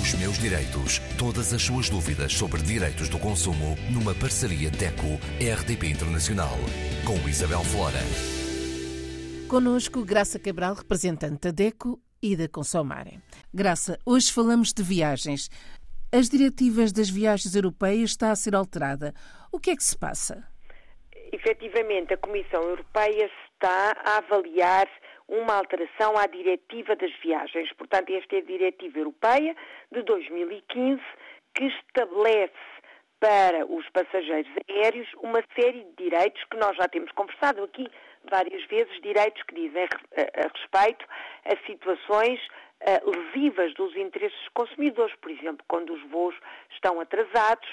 Os meus direitos. Todas as suas dúvidas sobre direitos do consumo numa parceria DECO-RDP Internacional. Com Isabel Flora. Conosco, Graça Cabral, representante da DECO e da Consomare. Graça, hoje falamos de viagens. As diretivas das viagens europeias está a ser alterada. O que é que se passa? Efetivamente, a Comissão Europeia está a avaliar uma alteração à diretiva das viagens. Portanto, esta é a diretiva europeia de 2015 que estabelece para os passageiros aéreos uma série de direitos que nós já temos conversado aqui várias vezes, direitos que dizem a, respeito a situações uh, lesivas dos interesses dos consumidores. Por exemplo, quando os voos estão atrasados,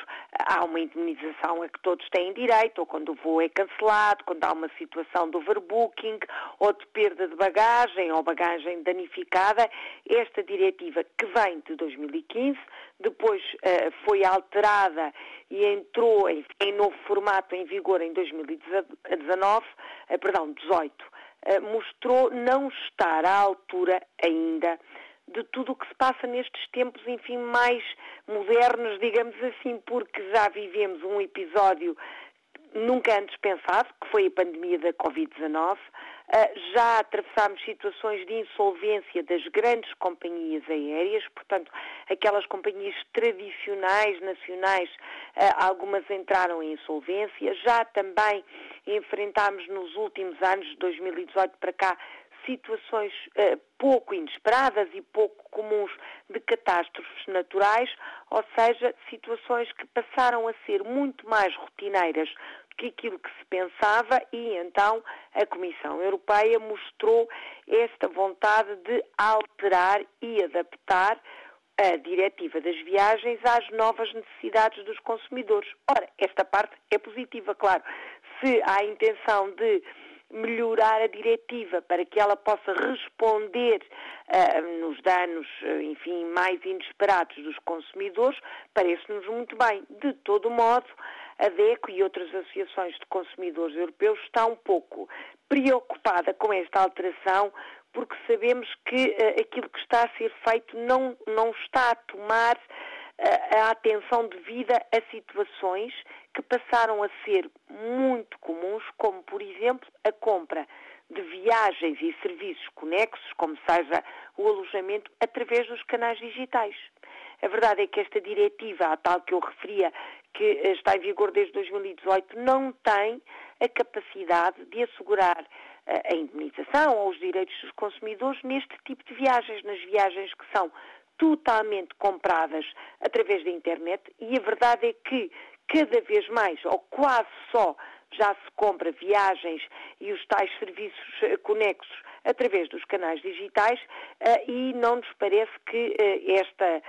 há uma indemnização a que todos têm direito, ou quando o voo é cancelado, quando há uma situação de overbooking, ou de perda de bagagem, ou bagagem danificada. Esta diretiva, que vem de 2015, depois uh, foi alterada e entrou em, em, novo formato em vigor em 2019, uh, perdão, 18, uh, mostrou não estar à altura ainda de tudo o que se passa nestes tempos, enfim, mais modernos, digamos assim, porque já vivemos um episódio nunca antes pensado, que foi a pandemia da Covid-19. Ah, já atravessámos situações de insolvência das grandes companhias aéreas, portanto, aquelas companhias tradicionais, nacionais, algumas entraram em insolvência. Já também enfrentámos nos últimos anos, de 2018 para cá, situações uh, pouco inesperadas e pouco comuns de catástrofes naturais, ou seja, situações que passaram a ser muito mais rotineiras do que aquilo que se pensava e então a Comissão Europeia mostrou esta vontade de alterar e adaptar a diretiva das viagens às novas necessidades dos consumidores. Ora, esta parte é positiva, claro. Se há a intenção de melhorar a diretiva para que ela possa responder uh, nos danos, uh, enfim, mais inesperados dos consumidores, parece-nos muito bem. De todo modo, a DECO e outras associações de consumidores europeus estão um pouco preocupada com esta alteração porque sabemos que uh, aquilo que está a ser feito não, não está a tomar a atenção devida a situações que passaram a ser muito comuns, como, por exemplo, a compra de viagens e serviços conexos, como seja o alojamento, através dos canais digitais. A verdade é que esta diretiva, a tal que eu referia, que está em vigor desde 2018, não tem a capacidade de assegurar eh, a indemnização ou os direitos dos consumidores neste tipo de viagens, nas viagens que são totalmente compradas através da internet e a verdade é que cada vez mais, ou quase só, já se compra viagens e os tais serviços eh, conexos através dos canais digitais eh, e não nos parece que eh, esta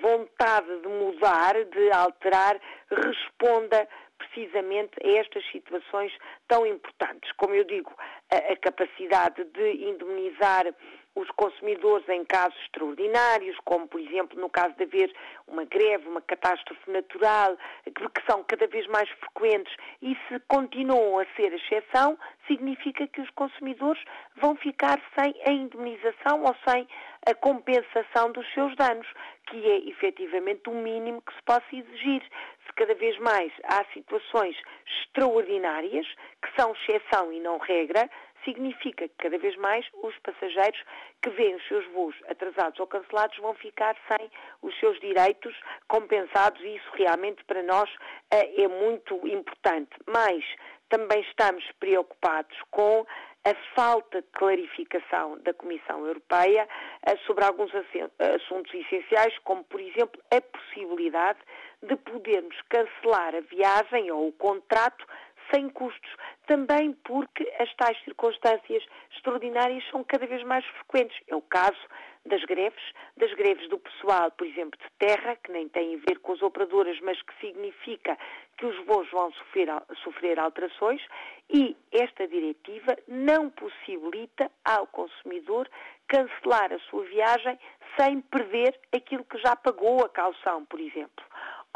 vontade de mudar, de alterar, responda precisamente a estas situações tão importantes. Como eu digo, a capacidade de indemnizar os consumidores em casos extraordinários, como por exemplo no caso de haver uma greve, uma catástrofe natural, que são cada vez mais frequentes e se continuam a ser exceção, significa que os consumidores vão ficar sem a indemnização ou sem a compensação dos seus danos, que é efetivamente o mínimo que se possa exigir. Se cada vez mais há situações extraordinárias, que são exceção e não regra, significa que cada vez mais os passageiros que veem os seus voos atrasados ou cancelados vão ficar sem os seus direitos compensados e isso realmente para nós eh, é muito importante. Mas também estamos preocupados com a falta de clarificação da Comissão Europeia eh, sobre alguns assuntos essenciais, como, por exemplo, a possibilidade de podermos cancelar a viagem ou o contrato sem custos, também porque as tais circunstâncias extraordinárias são cada vez mais frequentes. É o caso das greves, das greves do pessoal, por exemplo, de terra, que nem tem a ver com as operadoras, mas que significa que os voos vão sofrer, sofrer alterações, e esta diretiva não possibilita ao consumidor cancelar a sua viagem sem perder aquilo que já pagou a calção, por exemplo.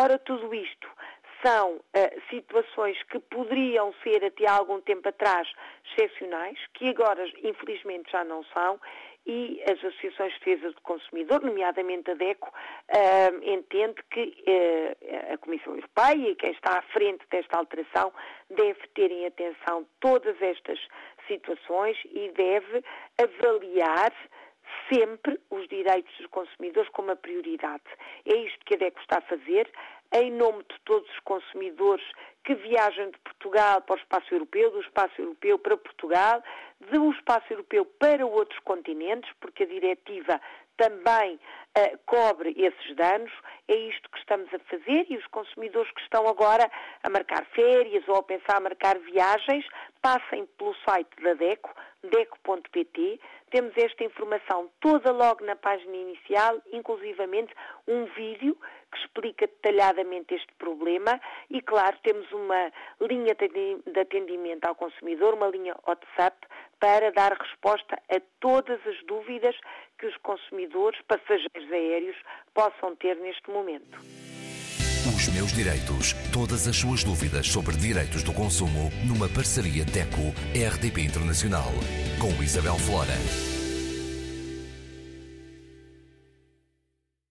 Ora, tudo isto são uh, situações que poderiam ser até há algum tempo atrás excepcionais, que agora infelizmente já não são, e as associações de defesa do consumidor, nomeadamente a DECO, uh, entende que uh, a Comissão Europeia e quem está à frente desta alteração deve ter em atenção todas estas situações e deve avaliar sempre os direitos dos consumidores como a prioridade. É isto que a DECO está a fazer, em nome de todos os consumidores que viajam de Portugal para o espaço europeu, do espaço europeu para Portugal, do espaço europeu para outros continentes, porque a diretiva também uh, cobre esses danos. É isto que estamos a fazer e os consumidores que estão agora a marcar férias ou a pensar a marcar viagens, passem pelo site da DECO, deco.pt. Temos esta informação toda logo na página inicial, inclusivamente um vídeo que explica detalhadamente este problema e, claro, temos uma linha de atendimento ao consumidor, uma linha WhatsApp, para dar resposta a todas as dúvidas que os consumidores, passageiros aéreos, possam ter neste momento. Os meus direitos. Todas as suas dúvidas sobre direitos do consumo numa parceria DECO-RDP Internacional com Isabel Flora.